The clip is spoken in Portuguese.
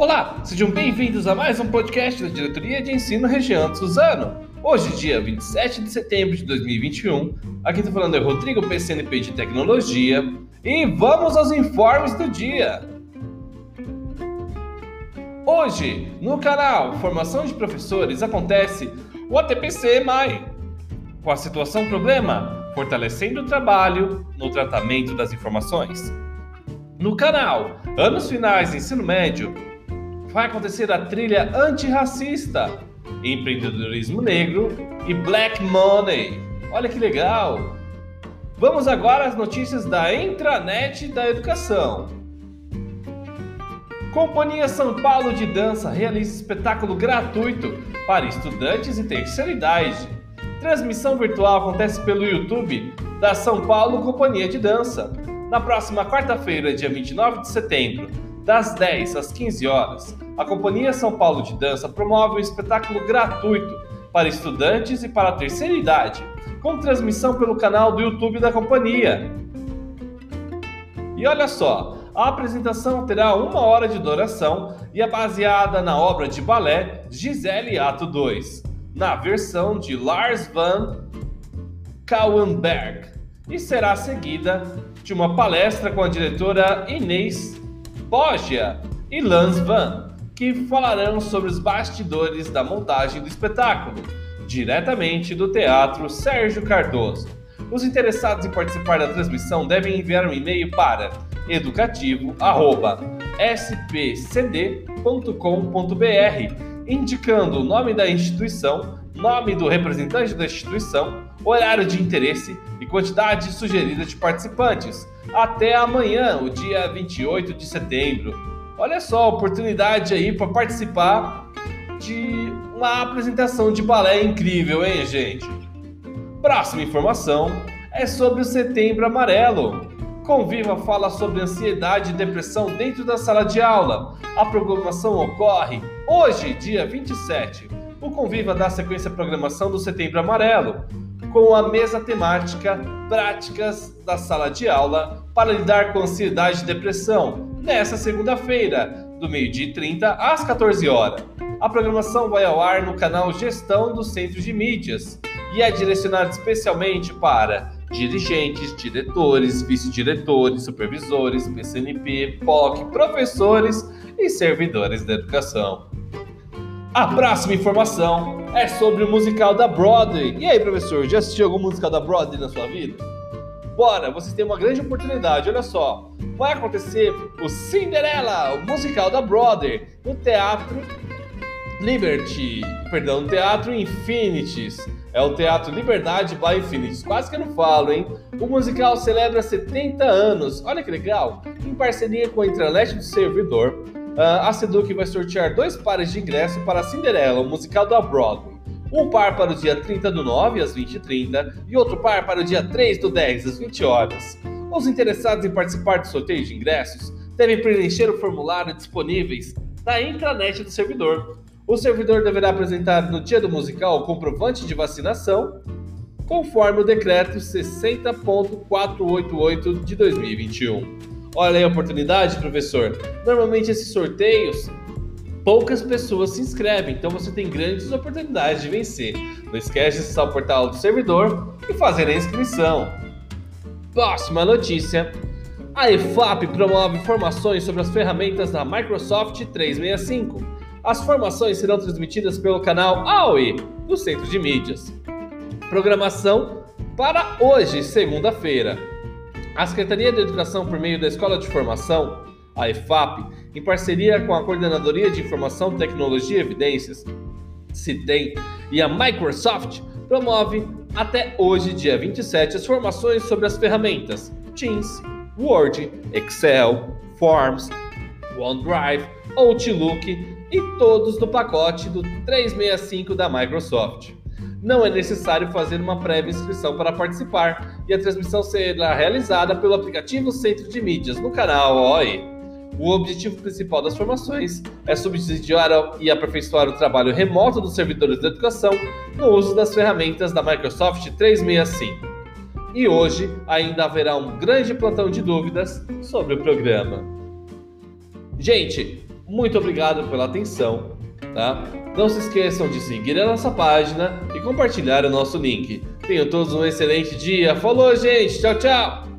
Olá, sejam bem-vindos a mais um podcast da Diretoria de Ensino Região de Suzano. Hoje, dia 27 de setembro de 2021, aqui está falando é Rodrigo PCNP de Tecnologia e vamos aos informes do dia. Hoje, no canal Formação de Professores, acontece o ATPC MAI, com a situação problema, fortalecendo o trabalho no tratamento das informações. No canal Anos Finais Ensino Médio, vai acontecer a trilha antirracista, empreendedorismo negro e black money. Olha que legal! Vamos agora às notícias da intranet da educação. Companhia São Paulo de Dança realiza espetáculo gratuito para estudantes e terceira idade. Transmissão virtual acontece pelo YouTube da São Paulo Companhia de Dança. Na próxima quarta-feira, dia 29 de setembro, das 10 às 15 horas, a Companhia São Paulo de Dança promove um espetáculo gratuito para estudantes e para a terceira idade, com transmissão pelo canal do YouTube da companhia. E olha só, a apresentação terá uma hora de duração e é baseada na obra de balé Gisele Ato 2, na versão de Lars van Kauenberg, e será seguida de uma palestra com a diretora Inês Bogia e Lans Van, que falarão sobre os bastidores da montagem do espetáculo, diretamente do Teatro Sérgio Cardoso. Os interessados em participar da transmissão devem enviar um e-mail para educativo@spcd.com.br, indicando o nome da instituição, nome do representante da instituição, horário de interesse e quantidade sugerida de participantes. Até amanhã, o dia 28 de setembro. Olha só, oportunidade aí para participar de uma apresentação de balé incrível, hein, gente? Próxima informação é sobre o Setembro Amarelo. Conviva fala sobre ansiedade e depressão dentro da sala de aula. A programação ocorre hoje, dia 27. O Conviva dá sequência à programação do Setembro Amarelo, com a mesa temática Práticas da Sala de Aula para lidar com ansiedade e depressão, nesta segunda-feira, do meio-dia e 30 às 14 horas. A programação vai ao ar no canal Gestão do Centro de Mídias e é direcionada especialmente para dirigentes, diretores, vice-diretores, supervisores, PCNP, POC, professores e servidores da educação. A próxima informação é sobre o musical da Broadway. E aí, professor, já assistiu algum musical da Broadway na sua vida? Bora, vocês têm uma grande oportunidade, olha só. Vai acontecer o Cinderela, o musical da Brother, no Teatro Liberty, perdão, no Teatro Infinities. É o Teatro Liberdade by Infinities. Quase que eu não falo, hein? O musical celebra 70 anos. Olha que legal! Em parceria com a intranet do servidor, a Seduc vai sortear dois pares de ingresso para Cinderela, o musical da Broadway. Um par para o dia 30 do 9 às 20h30 e outro par para o dia 3 do 10 às 20 horas. Os interessados em participar do sorteio de ingressos devem preencher o formulário disponíveis na intranet do servidor. O servidor deverá apresentar no dia do musical o comprovante de vacinação, conforme o decreto 60.488 de 2021. Olha aí a oportunidade, professor. Normalmente esses sorteios poucas pessoas se inscrevem, então você tem grandes oportunidades de vencer. Não esquece de acessar o portal do servidor e fazer a inscrição. Próxima notícia. A EFAP promove formações sobre as ferramentas da Microsoft 365. As formações serão transmitidas pelo canal AOE do Centro de Mídias. Programação para hoje, segunda-feira. A Secretaria de Educação, por meio da Escola de Formação, a EFAP, em parceria com a Coordenadoria de Informação, Tecnologia e Evidências, CITEM, e a Microsoft, promove até hoje, dia 27, as formações sobre as ferramentas Teams, Word, Excel, Forms, OneDrive, Outlook e todos do pacote do 365 da Microsoft. Não é necessário fazer uma prévia inscrição para participar e a transmissão será realizada pelo aplicativo Centro de Mídias no canal OE. O objetivo principal das formações é subsidiar e aperfeiçoar o trabalho remoto dos servidores da educação no uso das ferramentas da Microsoft 365. E hoje ainda haverá um grande plantão de dúvidas sobre o programa. Gente, Muito obrigado pela atenção, tá? Não se esqueçam de seguir a nossa página e compartilhar o nosso link. Tenham todos um excelente dia. Falou, gente. Tchau, tchau.